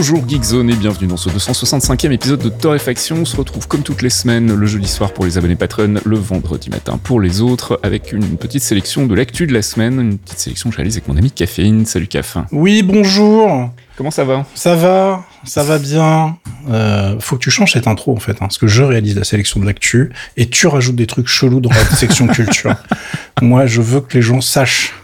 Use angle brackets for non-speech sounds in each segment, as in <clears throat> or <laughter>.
Bonjour Geekzone et bienvenue dans ce 265e épisode de Torréfaction. On se retrouve comme toutes les semaines le jeudi soir pour les abonnés Patreon, le vendredi matin pour les autres, avec une petite sélection de l'actu de la semaine, une petite sélection que je réalise avec mon ami Caféine. Salut Café. Oui, bonjour. Comment ça va? Ça va, ça va bien. Euh, faut que tu changes cette intro en fait, hein, parce que je réalise la sélection de l'actu et tu rajoutes des trucs chelous dans la <laughs> section culture. Moi, je veux que les gens sachent.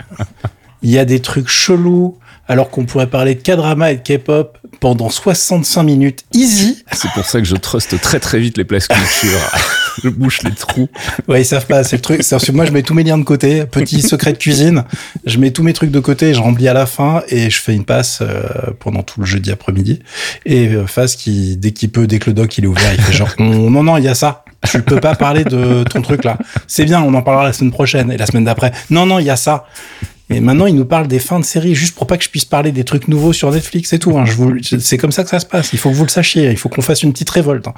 Il y a des trucs chelous alors qu'on pourrait parler de K-drama et de K-pop pendant 65 minutes easy. C'est pour ça que je truste très très vite les places culture. <laughs> je bouche les trous. Ouais, ils savent pas, c'est le truc. C'est moi, je mets tous mes liens de côté, petit secret de cuisine. Je mets tous mes trucs de côté, je remplis à la fin et je fais une passe euh, pendant tout le jeudi après-midi. Et euh, Faz qui, dès qu'il peut, dès que le doc il est ouvert, il fait genre, <laughs> non, non, il y a ça. Tu peux pas parler de ton truc là. C'est bien, on en parlera la semaine prochaine et la semaine d'après. Non, non, il y a ça. Et maintenant, il nous parle des fins de série juste pour pas que je puisse parler des trucs nouveaux sur Netflix et tout. Hein. Je vous, c'est comme ça que ça se passe. Il faut que vous le sachiez. Il faut qu'on fasse une petite révolte. Hein.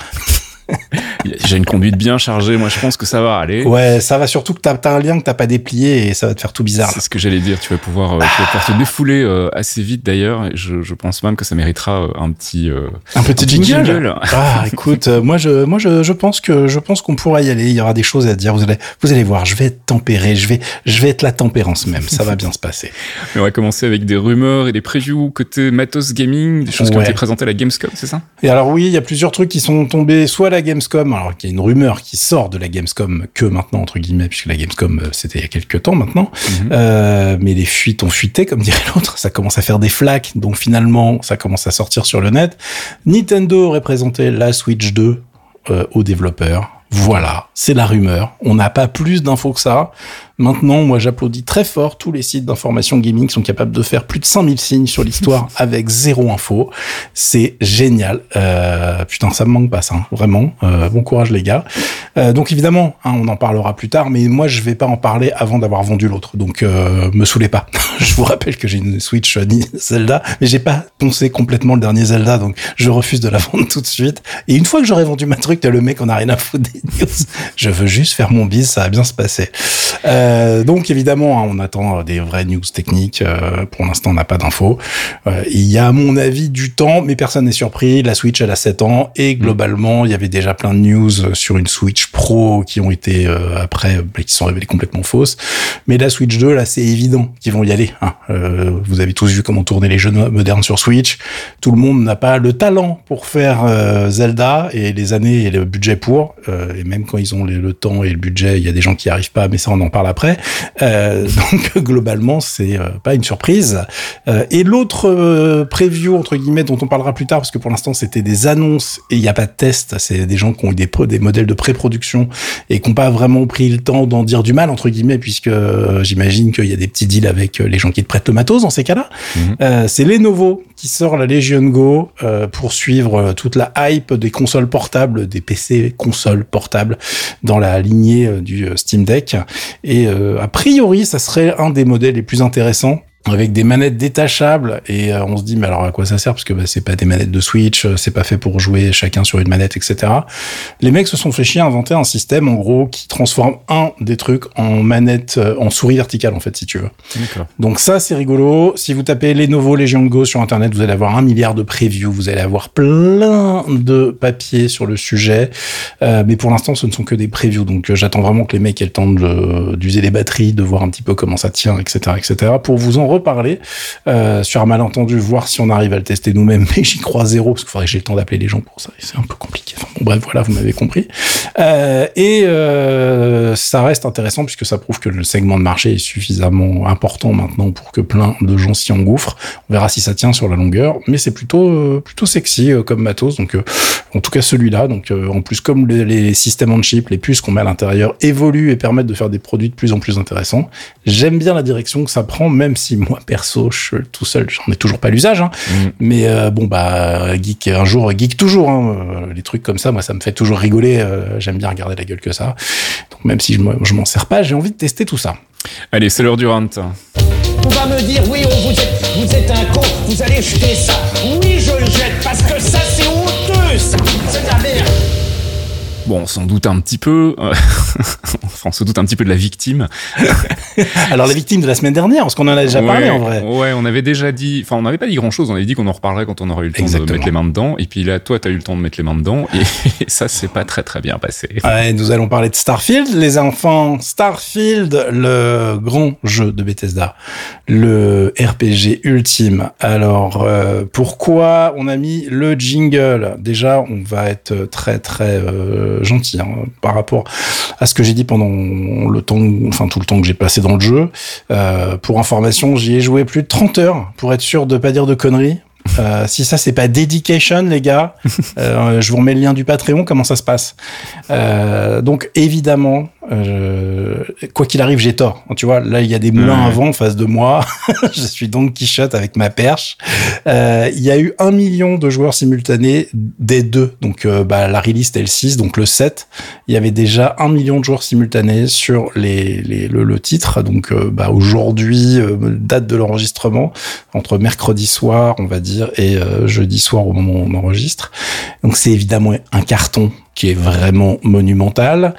<laughs> J'ai une conduite bien chargée, moi je pense que ça va aller. Ouais, ça va surtout que t'as as un lien que t'as pas déplié et ça va te faire tout bizarre. C'est ce que j'allais dire, tu vas pouvoir, euh, tu vas pouvoir te défouler euh, assez vite d'ailleurs je, je, pense même que ça méritera euh, un petit un petit, un jingle. jingle. Ah <laughs> écoute, moi je moi je, je pense que je pense qu'on pourra y aller, il y aura des choses à dire, vous allez vous allez voir, je vais être tempéré, je vais je vais être la tempérance même, ça va bien se passer. <laughs> Mais on va commencer avec des rumeurs et des previews côté matos gaming, des choses qui ont été présentées à la Gamescom, c'est ça? Et alors oui, il y a plusieurs trucs qui sont tombés soit à la Gamescom, alors qu'il y a une rumeur qui sort de la Gamescom que maintenant entre guillemets puisque la Gamescom euh, c'était il y a quelques temps maintenant mhm. euh, mais les fuites ont fuité comme dirait <laughs> l'autre. Ça commence à faire des flaques donc finalement ça commence à sortir sur le net. Nintendo aurait présenté la Switch 2 euh, aux développeurs voilà, c'est la rumeur. On n'a pas plus d'infos que ça. Maintenant, moi, j'applaudis très fort tous les sites d'information gaming qui sont capables de faire plus de 5000 signes sur l'histoire <laughs> avec zéro info. C'est génial. Euh, putain, ça me manque pas, ça, hein, vraiment. Euh, bon courage, les gars. Euh, donc, évidemment, hein, on en parlera plus tard, mais moi, je vais pas en parler avant d'avoir vendu l'autre. Donc, euh, me saoulez pas. <laughs> je vous rappelle que j'ai une Switch Zelda, mais j'ai pas poncé complètement le dernier Zelda, donc je refuse de la <laughs> vendre tout de suite. Et une fois que j'aurai vendu ma truc, le mec, on a rien à foutre des <laughs> news. Je veux juste faire mon bise, ça va bien se passer. Euh, euh, donc évidemment, hein, on attend des vraies news techniques. Euh, pour l'instant, on n'a pas d'infos. Euh, il y a à mon avis du temps, mais personne n'est surpris. La Switch, elle a 7 ans et globalement, il y avait déjà plein de news sur une Switch Pro qui ont été après, qui sont révélées complètement fausses. Mais la Switch 2, là, c'est évident qu'ils vont y aller. Hein. vous avez tous vu comment tourner les jeux modernes sur Switch. Tout le monde n'a pas le talent pour faire Zelda et les années et le budget pour. et même quand ils ont le temps et le budget, il y a des gens qui n'y arrivent pas. Mais ça, on en parle après. Euh, <laughs> donc globalement, c'est euh, pas une surprise. Euh, et l'autre euh, preview entre guillemets dont on parlera plus tard, parce que pour l'instant c'était des annonces et il n'y a pas de test. C'est des gens qui ont eu des, des modèles de pré-production et qui n'ont pas vraiment pris le temps d'en dire du mal entre guillemets, puisque j'imagine qu'il y a des petits deals avec les gens qui te prêtent le matos dans ces cas-là. Mhm. c'est Lenovo qui sort la Legion Go pour suivre toute la hype des consoles portables, des PC consoles portables dans la lignée du Steam Deck et euh, a priori, ça serait un des modèles les plus intéressants avec des manettes détachables et euh, on se dit mais alors à quoi ça sert? Parce que bah, c'est pas des manettes de Switch, euh, c'est pas fait pour jouer chacun sur une manette, etc. Les mecs se sont fait chier à inventer un système en gros qui transforme un des trucs en manette, euh, en souris verticale en fait si tu veux. Donc ça c'est rigolo. Si vous tapez Lenovo Legion Go sur internet, vous allez avoir un milliard de previews, vous allez avoir plein de papiers sur le sujet, mais pour l'instant ce ne sont que des previews. Donc j'attends vraiment que les mecs aient le temps d'user les batteries, de voir un petit peu comment ça tient, etc., etc. pour vous en reparler euh, sur un malentendu, voir si on arrive à le tester nous-mêmes, mais j'y crois zéro, parce qu'il faudrait que j'ai le temps d'appeler les gens pour ça, c'est un peu compliqué. Enfin, bon, bref, voilà, vous m'avez compris. Euh, et euh, ça reste intéressant, puisque ça prouve que le segment de marché est suffisamment important maintenant pour que plein de gens s'y engouffrent. On verra si ça tient sur la longueur, mais c'est plutôt euh, plutôt sexy euh, comme matos, donc euh, en tout cas celui-là. Donc en plus, comme les, les systèmes on chip, les puces qu'on met à l'intérieur évoluent et permettent de faire des produits de plus en plus intéressants, j'aime bien la direction que ça prend, même si moi perso, je suis tout seul, j'en ai toujours pas l'usage. Hein. Mm. Mais bon bah geek un jour, geek toujours. Hein. Les trucs comme ça, moi ça me fait toujours rigoler. J'aime bien regarder la gueule que ça. Donc même si je, je m'en sers pas, j'ai envie de tester tout ça. Allez, c'est l'heure du rant. On va me dire oui, vous êtes, vous êtes un con, vous allez jeter ça. Oui, je le jette parce que ça c'est honteux, ça. Bon, on s'en doute un petit peu. Euh, enfin, <laughs> on se doute un petit peu de la victime. <laughs> Alors, la victime de la semaine dernière, parce qu'on en a déjà parlé en vrai. Ouais, on avait déjà dit. Enfin, on n'avait pas dit grand chose. On avait dit qu'on en reparlerait quand on aurait eu le temps de mettre les mains dedans. Et puis là, toi, t'as eu le temps de mettre les mains dedans. Et, <laughs> ça, c'est pas très très bien passé. Ouais, nous allons parler de Starfield, les enfants. Starfield, le grand jeu de Bethesda. Le RPG ultime. Alors, euh, pourquoi on a mis le jingle? Déjà, on va être très très. Euh, gentil hein, par rapport à ce que j'ai dit pendant le temps, enfin tout le temps que j'ai passé dans le jeu. Euh, pour information, j'y ai joué plus de 30 heures pour être sûr de pas dire de conneries. Euh, si ça c'est pas dedication les gars, <laughs> euh, je vous remets le lien du Patreon. Comment ça se passe Donc évidemment, euh, quoi qu'il arrive, j'ai tort. Tu vois, là, il y a des moulins à vent en face de moi. <laughs> je suis donc Quichotte avec ma perche. Euh, il y a eu un million de joueurs simultanés des deux. Donc, euh, bah, la release c'était le 6, donc le 7. Il y avait déjà un million de joueurs simultanés sur les, les le, titre. Donc, euh, bah, aujourd'hui, date de l'enregistrement, entre mercredi soir, on va dire, et jeudi soir au moment où on enregistre. Donc, c'est évidemment un carton qui est vraiment monumental.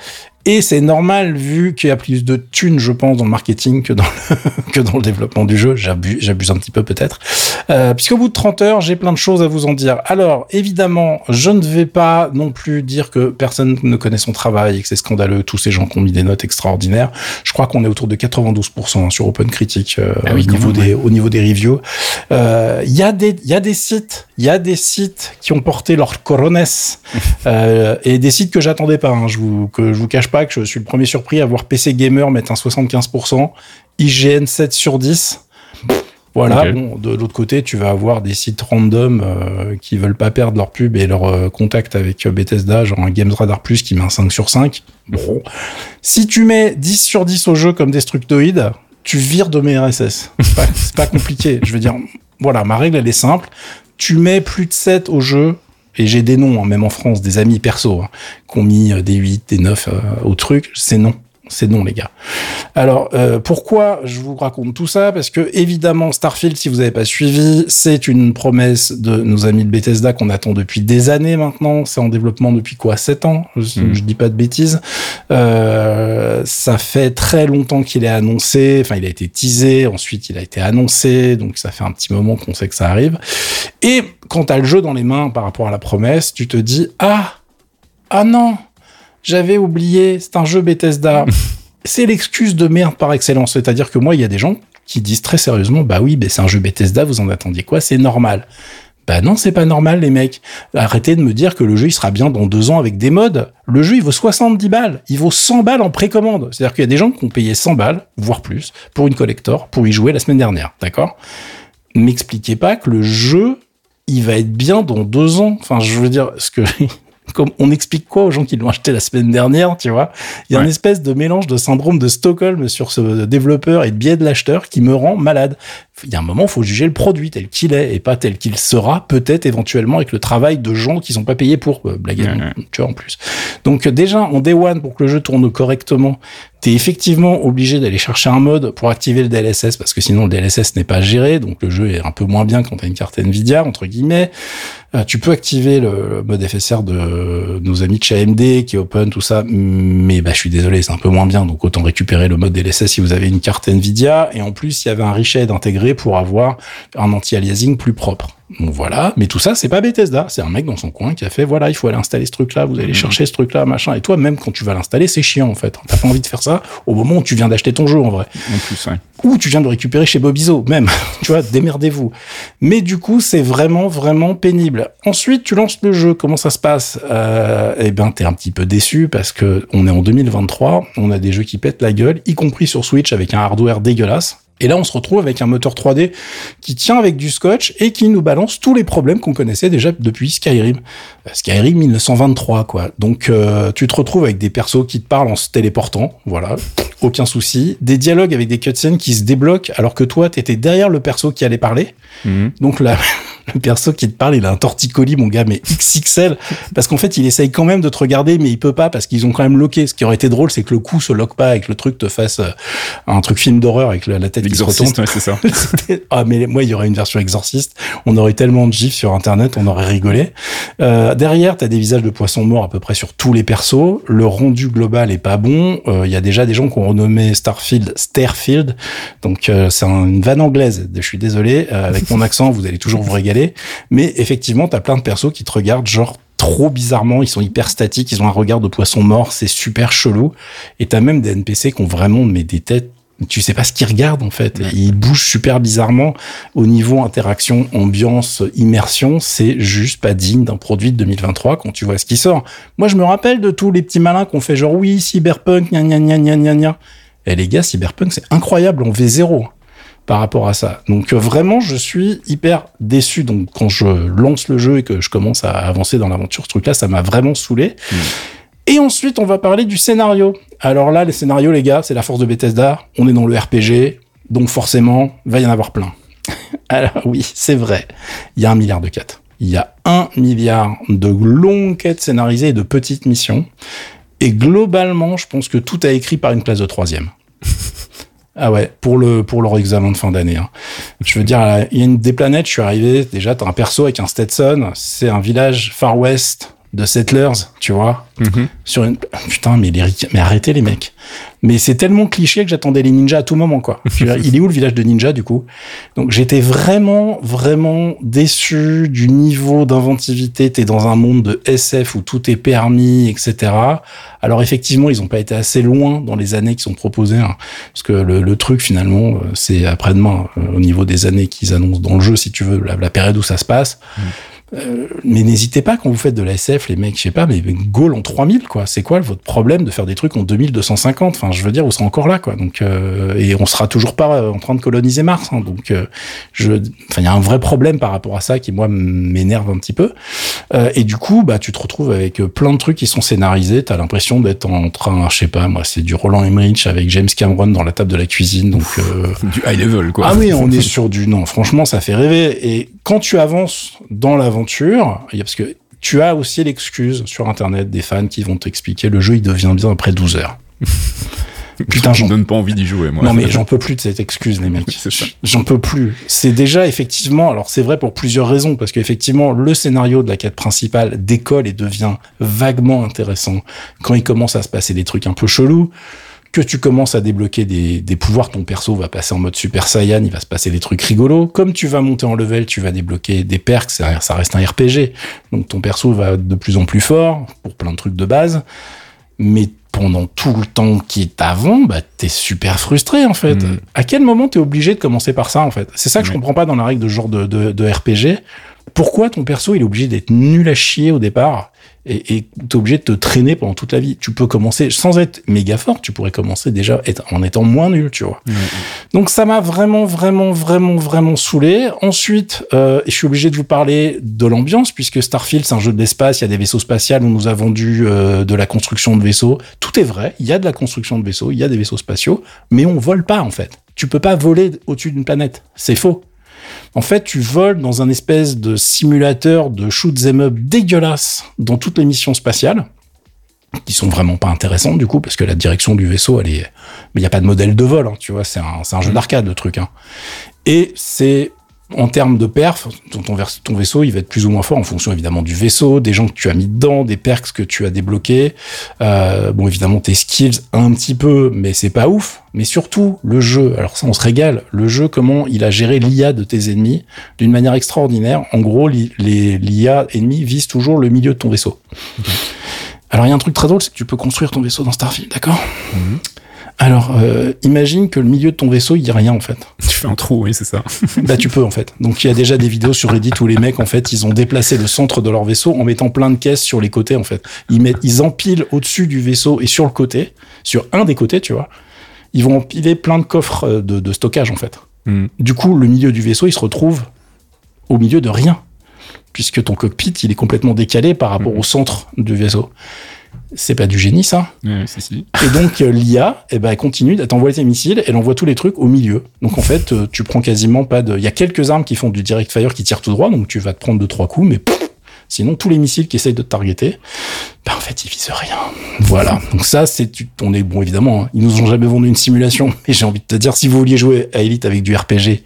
Et c'est normal vu qu'il y a plus de thunes, je pense, dans le marketing que dans le, <laughs> que dans le développement du jeu. J'abuse, j'abuse un petit peu peut-être. Euh, Puisqu'au bout de 30 heures, j'ai plein de choses à vous en dire. Alors, évidemment, je ne vais pas non plus dire que personne ne connaît son travail et que c'est scandaleux, tous ces gens qui ont mis des notes extraordinaires. Je crois qu'on est autour de 92% sur Open Critic euh, ah au, niveau des, au niveau des reviews. Euh, il y, a des, y a des sites, il y a des sites qui ont porté leur corones <laughs> euh, et des sites que j'attendais pas. Hein, je vous, que je vous cache pas que je suis le premier surpris à voir PC Gamer mettre un 75%, IGN 7 sur 10. Voilà, bon, de l'autre côté, tu vas avoir des sites random euh, qui veulent pas perdre leur pub et leur euh, contact avec euh, Bethesda, genre un Games Radar Plus qui met un 5 sur 5. Bon. Si tu mets 10 sur 10 au jeu comme Destructoid, tu vires de mes RSS. C'est pas, <laughs> pas compliqué. Je veux dire, voilà, ma règle, elle est simple. Tu mets plus de 7 au jeu, et j'ai des noms, hein, même en France, des amis perso, hein, qui ont mis euh, des 8, des 9 euh, au truc, c'est non c'est non les gars. Alors euh, pourquoi je vous raconte tout ça? Parce que évidemment Starfield, si vous n'avez pas suivi, c'est une promesse de nos amis de Bethesda qu'on attend depuis des années maintenant. C'est en développement depuis quoi? 7 ans? Je, mm. dis pas de bêtises. Euh, ça fait très longtemps qu'il est annoncé. Enfin, il a été teasé. Ensuite, il a été annoncé. Donc ça fait un petit moment qu'on sait que ça arrive. Et quand tu as le jeu dans les mains par rapport à la promesse, tu te dis ah ah non j'avais oublié, c'est un jeu Bethesda. <laughs> c'est l'excuse de merde par excellence. C'est-à-dire que moi, il y a des gens qui disent très sérieusement, bah oui, c'est un jeu Bethesda, vous en attendiez quoi? C'est normal. Bah non, c'est pas normal, les mecs. Arrêtez de me dire que le jeu, il sera bien dans deux ans avec des modes. Le jeu, il vaut 70 balles. Il vaut 100 balles en précommande. C'est-à-dire qu'il y a des gens qui ont payé 100 balles, voire plus, pour une collector, pour y jouer la semaine dernière. D'accord? M'expliquez pas que le jeu, il va être bien dans deux ans. Enfin, je veux dire, ce que <laughs> comme on explique quoi aux gens qui l'ont acheté la semaine dernière, tu vois? Il y a une espèce de mélange de syndrome de Stockholm sur ce développeur et de biais de l'acheteur qui me rend malade. Il y a un moment, il faut juger le produit tel qu'il est et pas tel qu'il sera, peut-être éventuellement avec le travail de gens qui sont pas payés pour euh, blaguer, tu vois en plus. Donc déjà en day one pour que le jeu tourne correctement, t'es effectivement obligé d'aller chercher un mode pour activer le DLSS parce que sinon le DLSS n'est pas géré, donc le jeu est un peu moins bien quand t'as une carte Nvidia entre guillemets. Euh, tu peux activer le, mode FSR de nos amis de chez AMD qui est open tout ça, mais bah je suis désolé c'est un peu moins bien, donc autant récupérer le mode DLSS si vous avez une carte Nvidia. Et en plus il y avait un Richhead intégré pour avoir un anti-aliasing plus propre. Donc voilà, mais tout ça, c'est pas Bethesda, c'est un mec dans son coin qui a fait voilà, il faut aller installer ce truc-là, vous allez mhm. chercher ce truc-là, machin. Et toi, même quand tu vas l'installer, c'est chiant en fait. T'as pas envie de faire ça au moment où tu viens d'acheter ton jeu en vrai. En plus, ouais. Ou tu viens de récupérer chez Bobizo, même. <laughs> tu vois, démerdez-vous. Mais du coup, c'est vraiment, vraiment pénible. Ensuite, tu lances le jeu, comment ça se passe? Euh, Eh ben, t'es un petit peu déçu parce que on est en 2023, on a des jeux qui pètent la gueule, y compris sur Switch avec un hardware dégueulasse. Et là, on se retrouve avec un moteur 3D qui tient avec du scotch et qui nous balance tous les problèmes qu'on connaissait déjà depuis Skyrim. Euh, Skyrim 1923, quoi. Donc, euh, tu te retrouves avec des persos qui te parlent en se téléportant, voilà, aucun souci. Des dialogues avec des cutscenes qui se débloquent alors que toi, t'étais derrière le perso qui allait parler. Mhm. Donc là, le perso qui te parle, il a un torticolis, mon gars, mais XXL. Parce qu'en fait, il essaye quand même de te regarder, mais il peut pas parce qu'ils ont quand même loqué. Ce qui aurait été drôle, c'est que le coup se loque pas et que le truc te fasse euh, un truc film d'horreur avec la, tête qui se retourne. Ouais, c'est ça. <laughs> Ah mais moi il y aurait une version exorciste on aurait tellement de gifs sur internet on aurait rigolé euh, derrière t'as des visages de poissons morts à peu près sur tous les persos le rendu global est pas bon Euh, il y a déjà des gens qui ont renommé Starfield Starfield donc euh, c'est un- une vanne anglaise je suis désolé avec mon accent vous allez toujours vous régaler mais effectivement t'as plein de persos qui te regardent genre trop bizarrement, ils sont hyper statiques, ils ont un regard de poisson mort, c'est super chelou. Et t'as même des NPC qui ont vraiment mais des têtes tu sais pas ce qu'ils regardent en fait. Ils bougent super bizarrement au niveau interaction, ambiance, immersion. C'est juste pas digne d'un produit de 2023 quand tu vois ce qui sort. Moi, je me rappelle de tous les petits malins qu'on fait genre oui, cyberpunk, gna gna gna gna gna gna. Et les gars, cyberpunk, c'est incroyable en V0 par rapport à ça. Donc euh, vraiment, je suis hyper déçu. Donc quand je lance le jeu et que je commence à avancer dans l'aventure, ce truc-là, ça m'a vraiment saoulé. Et ensuite, on va parler du scénario. Alors là, les scénarios, les gars, c'est la force de Bethesda. On est dans le RPG, donc forcément, va y en avoir plein. <laughs> Alors oui, c'est vrai. Il y a un milliard de quêtes. Il y a un milliard de longues quêtes scénarisées et de petites missions. Et globalement, je pense que tout a écrit par une classe de troisième. Ah ouais, pour le pour leur examen de fin d'année. hein. Je veux dire, il y a une des planètes. Je suis arrivé. Déjà, t'as un perso avec un Stetson. C'est un village Far West de settlers, tu vois. Mhm. sur une putain mais les mais arrêtez les mecs. Mais c'est tellement cliché que j'attendais les ninjas à tout moment quoi. <laughs> Il est où le village de ninja du coup? Donc j'étais vraiment vraiment déçu du niveau d'inventivité. T'es dans un monde de SF où tout est permis etc alors effectivement ils ont pas été assez loin dans les années qui sont proposées hein, parce que le, le truc finalement euh, c'est après-demain euh, au niveau des années qu'ils annoncent dans le jeu si tu veux la, la période où ça se passe euh, mais n'hésitez pas quand vous faites de la SF, les mecs, je sais pas, mais Gaulle en 3000, quoi. C'est quoi votre problème de faire des trucs en 2250 Enfin, je veux dire, vous serez encore là, quoi. Donc, euh, et on sera toujours pas euh, en train de coloniser Mars. hein. donc, euh, je, enfin, il y a un vrai problème par rapport à ça qui moi m'énerve un petit peu. Euh, et du coup, bah, tu te retrouves avec plein de trucs qui sont scénarisés. T'as l'impression d'être en train, je sais pas, moi, c'est du Roland Emmerich avec James Cameron dans la table de la cuisine. Donc, euh, <laughs> Du high level, quoi. ah oui, on est sur du non. Franchement, ça fait rêver. Et quand tu avances dans l'aventure, parce que tu as aussi l'excuse sur Internet des fans qui vont t'expliquer le jeu, il devient bien après 12 heures. <laughs> Putain, je j'en donne pas envie d'y jouer, moi. non mais <laughs> j'en peux plus de cette excuse les mecs. J'en peux plus. C'est déjà effectivement, alors c'est vrai pour plusieurs raisons, parce qu'effectivement le scénario de la quête principale décolle et devient vaguement intéressant quand il commence à se passer des trucs un peu chelous, que tu commences à débloquer des, des pouvoirs, ton perso va passer en mode Super Saiyan, il va se passer des trucs rigolos. Comme tu vas monter en level, tu vas débloquer des perks, ça, ça reste un RPG, donc ton perso va de plus en plus fort pour plein de trucs de base, mais pendant tout le temps qui est avant, bah, t'es super frustré, en fait. Mm. À quel moment t'es obligé de commencer par ça, en fait? C'est ça que je Oui. comprends pas dans la règle de ce genre de, de, de RPG. Pourquoi ton perso, il est obligé d'être nul à chier au départ? Et t'es obligé de te traîner pendant toute la vie? Tu peux commencer, sans être méga fort, tu pourrais commencer déjà être- en étant moins nul, tu vois. Donc ça m'a vraiment, vraiment, vraiment, vraiment saoulé. Ensuite, euh, je suis obligé de vous parler de l'ambiance, puisque Starfield, c'est un jeu de l'espace, il y a des vaisseaux spatials, on nous a vendu euh, de la construction de vaisseaux. Tout est vrai, il y a de la construction de vaisseaux, il y a des vaisseaux spatiaux, mais on vole pas en fait. Tu peux pas voler au-dessus d'une planète, c'est faux. En fait, tu voles dans un espèce de simulateur de shoot 'em up dégueulasse dans toutes les missions spatiales qui sont vraiment pas intéressantes du coup parce que la direction du vaisseau elle est mais il y a pas de modèle de vol hein, tu vois c'est un, c'est un jeu d'arcade le truc hein. et c'est en termes de perf, ton, vaisseau, il va être plus ou moins fort en fonction évidemment du vaisseau, des gens que tu as mis dedans, des perks que tu as débloqués. Euh, bon, évidemment tes skills un petit peu, mais c'est pas ouf. Mais surtout le jeu. Alors ça, on se régale. Le jeu, comment il a géré l'IA de tes ennemis d'une manière extraordinaire. En gros, les l'IA ennemi vise toujours le milieu de ton vaisseau. Alors il y a un truc très drôle, c'est que tu peux construire ton vaisseau dans Starfield, d'accord? Alors, euh, imagine que le milieu de ton vaisseau, il y a rien en fait. Tu fais un trou, oui, c'est ça. <laughs> Bah tu peux en fait. Donc il y a déjà des vidéos sur Reddit où les mecs en fait ils ont déplacé le centre de leur vaisseau en mettant plein de caisses sur les côtés en fait. Ils mettent, ils empilent au-dessus du vaisseau et sur le côté, sur un des côtés tu vois. ils vont empiler plein de coffres euh, de, de stockage en fait. Hmm. Du coup, le milieu du vaisseau, il se retrouve au milieu de rien, puisque ton cockpit, il est complètement décalé par rapport Mhm. au centre du vaisseau. C'est pas du génie, ça Ouais, si, si. Et donc, euh, l'IA, eh ben, elle continue, elle t'envoie tes missiles, elle envoie tous les trucs au milieu. Donc, en fait, euh, tu prends quasiment pas de... Il y a quelques armes qui font du direct fire qui tirent tout droit, donc tu vas te prendre deux, trois coups, mais pff, sinon, tous les missiles qui essayent de te targeter, ben, en fait, ils visent rien. Voilà. Donc ça, c'est... On est... Bon, évidemment, hein, ils nous ont jamais vendu une simulation, <laughs> mais j'ai envie de te dire, si vous vouliez jouer à Elite avec du RPG,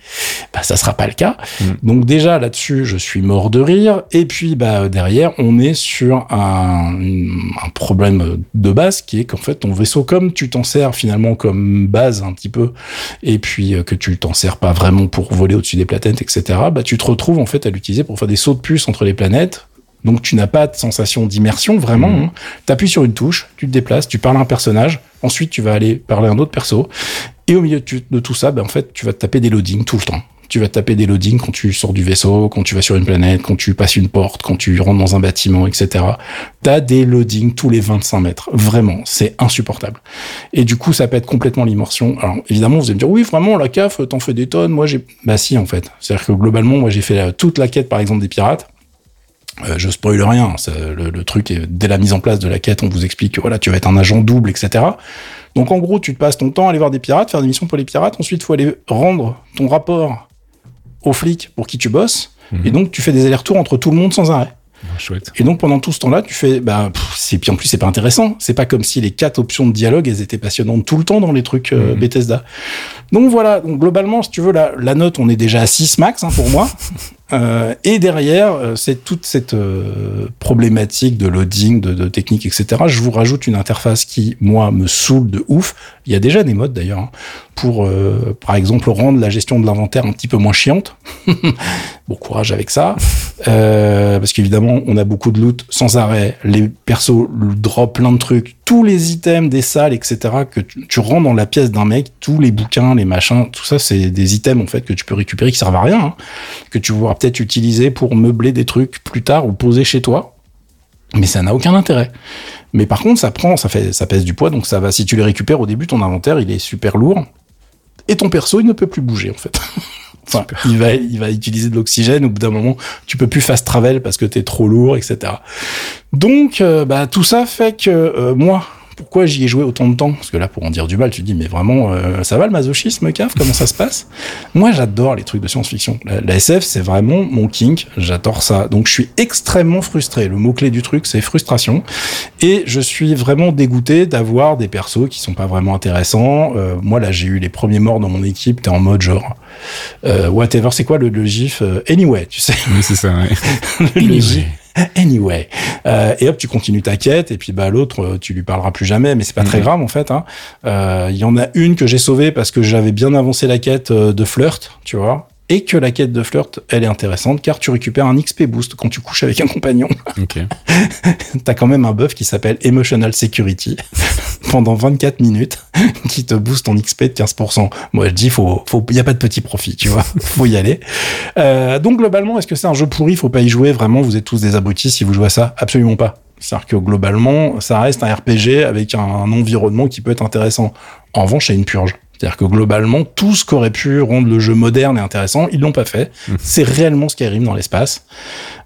bah, ça sera pas le cas. Mm. Donc déjà là-dessus, je suis mort de rire. Et puis bah derrière, on est sur un, un problème de base qui est qu'en fait ton vaisseau, comme tu t'en sers finalement comme base un petit peu, et puis euh, que tu t'en sers pas vraiment pour voler au-dessus des planètes, etc. Bah tu te retrouves en fait à l'utiliser pour faire des sauts de puce entre les planètes. Donc tu n'as pas de sensation d'immersion vraiment. Mhm. hein. T'appuies sur une touche, tu te déplaces, tu parles à un personnage. Ensuite, tu vas aller parler à un autre perso. Et au milieu de, tu- de tout ça, ben, en fait, tu vas te taper des loadings tout le temps. Tu vas te taper des loadings quand tu sors du vaisseau, quand tu vas sur une planète, quand tu passes une porte, quand tu rentres dans un bâtiment, etc. T'as des loadings tous les 25 mètres. Vraiment, c'est insupportable. Et du coup, ça peut être complètement l'immersion. Alors, évidemment, vous allez me dire, oui, vraiment, la CAF, t'en fais des tonnes. Moi, j'ai... Bah si, en fait. C'est-à-dire que globalement, moi, j'ai fait euh, toute la quête, par exemple, des pirates. Euh, je spoil rien. ça- le, le truc est dès la mise en place de la quête, on vous explique que voilà, tu vas être un agent double, etc. Donc en gros, tu te passes ton temps à aller voir des pirates, faire des missions pour les pirates. Ensuite, il faut aller rendre ton rapport aux flics pour qui tu bosses. Mhm. Et donc, tu fais des allers-retours entre tout le monde sans arrêt. Ah, Chouette. Et donc pendant tout ce temps-là, tu fais, bah, pff, c'est puis en plus c'est pas intéressant. C'est pas comme si les quatre options de dialogue elles étaient passionnantes tout le temps dans les trucs euh, Mhm. Bethesda. Donc voilà. Donc globalement, si tu veux la, la note, on est déjà à 6 max hein, pour moi. <laughs> Euh, et derrière, euh, c'est toute cette euh, problématique de loading, de, de technique, etc. Je vous rajoute une interface qui, moi, me saoule de ouf. Il y a déjà des modes d'ailleurs hein, pour, par exemple, rendre la gestion de l'inventaire un petit peu moins chiante. <laughs> bon courage avec ça, parce qu'évidemment, on a beaucoup de loot sans arrêt. Les persos drop plein de trucs, tous les items des salles, etc. Que tu, rentres dans la pièce d'un mec, tous les bouquins, les machins, tout ça, c'est des items en fait que tu peux récupérer qui servent à rien, hein, que tu pourras peut-être utiliser pour meubler des trucs plus tard ou poser chez toi. Mais ça n'a aucun intérêt. Mais par contre, ça prend, ça fait, ça pèse du poids, donc ça va. Si tu les récupères au début, ton inventaire, il est super lourd. Et ton perso, il ne peut plus bouger en fait. <laughs> Enfin, il va, il va utiliser de l'oxygène. Au bout d'un moment, tu peux plus fast travel parce que t'es trop lourd, etc. Donc, euh, bah, tout ça fait que euh, moi, pourquoi j'y ai joué autant de temps? Parce que là, pour en dire du mal, tu te dis, mais vraiment, euh, ça va le masochisme, caf Comment ça se passe? Moi, j'adore les trucs de science-fiction. La, la SF, c'est vraiment mon kink. J'adore ça. Donc, je suis extrêmement frustré. Le mot-clé du truc, c'est frustration. Et je suis vraiment dégoûté d'avoir des persos qui sont pas vraiment intéressants. Euh, moi, là, j'ai eu les premiers morts dans mon équipe. T'es en mode genre, euh, whatever. C'est quoi le, le gif euh, Anyway, tu sais. Oui, c'est ça, ouais. <laughs> le gif. Anyway. Euh, et hop, tu continues ta quête, et puis bah l'autre, euh, tu lui parleras plus jamais, mais c'est pas très Mhm. grave en fait. hein. Euh, Il y en a une que j'ai sauvée parce que j'avais bien avancé la quête de flirt, tu vois. Et que la quête de flirt, elle est intéressante car tu récupères un XP boost quand tu couches avec un compagnon. <laughs> Ok. T'as quand même un buff qui s'appelle Emotional Security <laughs> pendant 24 minutes <laughs> qui te booste ton XP de 15%. Moi, je dis, faut, faut, y a pas de petit profit, tu vois. faut y aller. Euh, donc, globalement, est-ce que c'est un jeu pourri? Faut pas y jouer. Vraiment, vous êtes tous des abrutis si vous jouez à ça. Absolument pas. C'est-à-dire que globalement, ça reste un RPG avec un, un environnement qui peut être intéressant. En revanche, c'est une purge. C'est-à-dire que globalement, tout ce qu'aurait pu rendre le jeu moderne et intéressant, ils l'ont pas fait. C'est réellement Skyrim dans l'espace,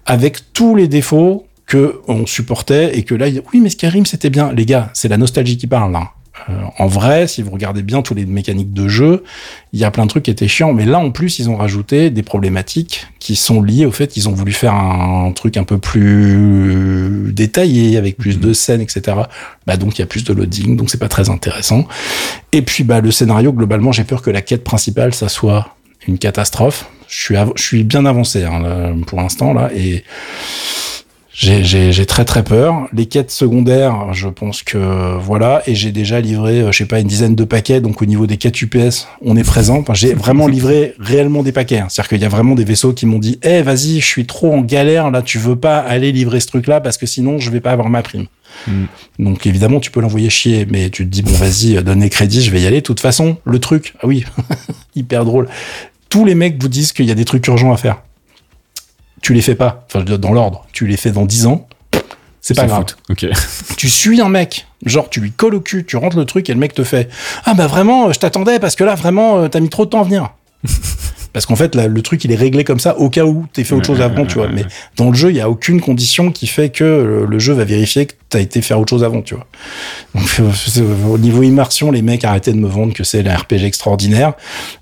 avec tous les défauts que on supportait et que là, oui, mais Skyrim c'était bien, les gars, c'est la nostalgie qui parle là. Euh, en vrai, si vous regardez bien tous les mécaniques de jeu, il y a plein de trucs qui étaient chiants, mais là en plus ils ont rajouté des problématiques qui sont liées au fait qu'ils ont voulu faire un, truc un peu plus détaillé avec plus de scènes, etc. Bah donc il y a plus de loading, donc c'est pas très intéressant. Et puis bah le scénario globalement, j'ai peur que la quête principale ça soit une catastrophe. Je suis av- je suis bien avancé hein, là, pour l'instant là et j'ai- j'ai j'ai très très peur. Les quêtes secondaires, je pense que voilà, et j'ai déjà livré, euh, je sais pas, une dizaine de paquets. Donc au niveau des quêtes UPS, on est présent. Enfin, j'ai vraiment <laughs> livré réellement des paquets. hein. C'est-à-dire qu'il y a vraiment des vaisseaux qui m'ont dit, eh vas-y, je suis trop en galère là, tu veux pas aller livrer ce truc-là parce que sinon je vais pas avoir ma prime. Mm. Donc évidemment, tu peux l'envoyer chier, mais tu te dis bon, vas-y, euh, donnez crédit, je vais y aller. De toute façon, le truc, ah oui, <laughs> hyper drôle. Tous les mecs vous disent qu'il y a des trucs urgents à faire tu les fais pas, enfin dans l'ordre, tu les fais dans 10 ans, C'est pas grave. Ok. <laughs> Tu suis un mec, genre tu lui colles au cul, tu rentres le truc et le mec te fait Ah bah vraiment, je t'attendais parce que là vraiment, euh, t'as mis trop de temps à venir. Parce qu'en fait, là, le truc, il est réglé comme ça au cas où t'aies fait autre chose avant, tu vois. Mais dans le jeu, il y a aucune condition qui fait que le, le jeu va vérifier que t'as été faire autre chose avant, tu vois. Donc, <laughs> euh, au niveau immersion, les mecs, arrêtez de me vendre que c'est un RPG extraordinaire.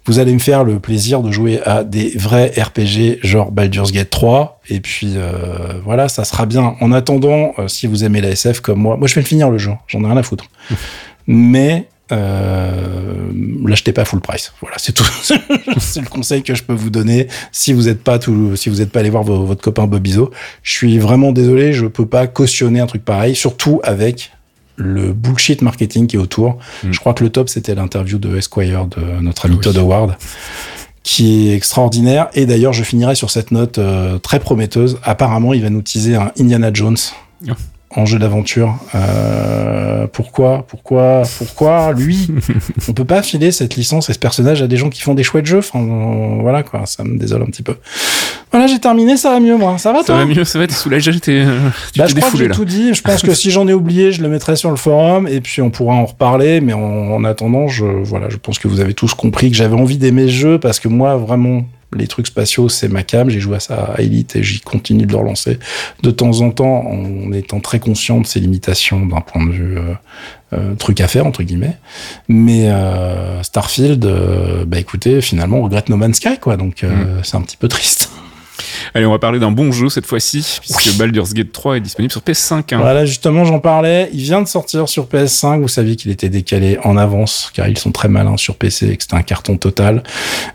Vous allez me faire le plaisir de jouer à des vrais RPG, genre Baldur's Gate 3. Et puis, euh, voilà, ça sera bien. En attendant, euh, si vous aimez la SF comme moi, moi, je vais le finir le jeu. J'en ai rien à foutre. Mais, euh, l'achetez pas full price. Voilà, c'est tout. <laughs> c'est le conseil que je peux vous donner si vous n'êtes pas tout, si vous n'êtes pas allé voir vo- votre copain Bobizo. Je suis vraiment désolé, je peux pas cautionner un truc pareil, surtout avec le bullshit marketing qui est autour. Mm. Je crois que le top c'était l'interview de Esquire de notre ami Oui. Todd Howard qui est extraordinaire et d'ailleurs je finirai sur cette note euh, très prometteuse. Apparemment, il va nous teaser un Indiana Jones. Oh. En jeu d'aventure. Euh, pourquoi Pourquoi Pourquoi lui <laughs> On peut pas filer cette licence et ce personnage à des gens qui font des chouettes jeux. Enfin, voilà quoi, ça me désole un petit peu. Voilà, j'ai terminé, ça va mieux moi. Ça va Ça toi va mieux, ça va, t'es soulagé, t'es, bah, je crois que j'ai tout dit. Je pense que si j'en ai oublié, je le mettrai sur le forum et puis on pourra en reparler. Mais en, en attendant, je, voilà, je pense que vous avez tous compris que j'avais envie d'aimer ce jeu parce que moi, vraiment, les trucs spatiaux, c'est ma cam. J'ai joué à ça à Elite et j'y continue de le relancer de temps en temps en étant très conscient de ses limitations d'un point de vue euh, euh, truc à faire, entre guillemets. Mais euh, Starfield, euh, bah écoutez, finalement, on regrette No Man's Sky, quoi. Donc, euh, c'est un petit peu triste. Allez, on va parler d'un bon jeu cette fois-ci, puisque Baldur's Gate 3 est disponible sur PS5. hein. Voilà, justement, j'en parlais. Il vient de sortir sur PS5. Vous saviez qu'il était décalé en avance, car ils sont très malins sur PC et que c'était un carton total.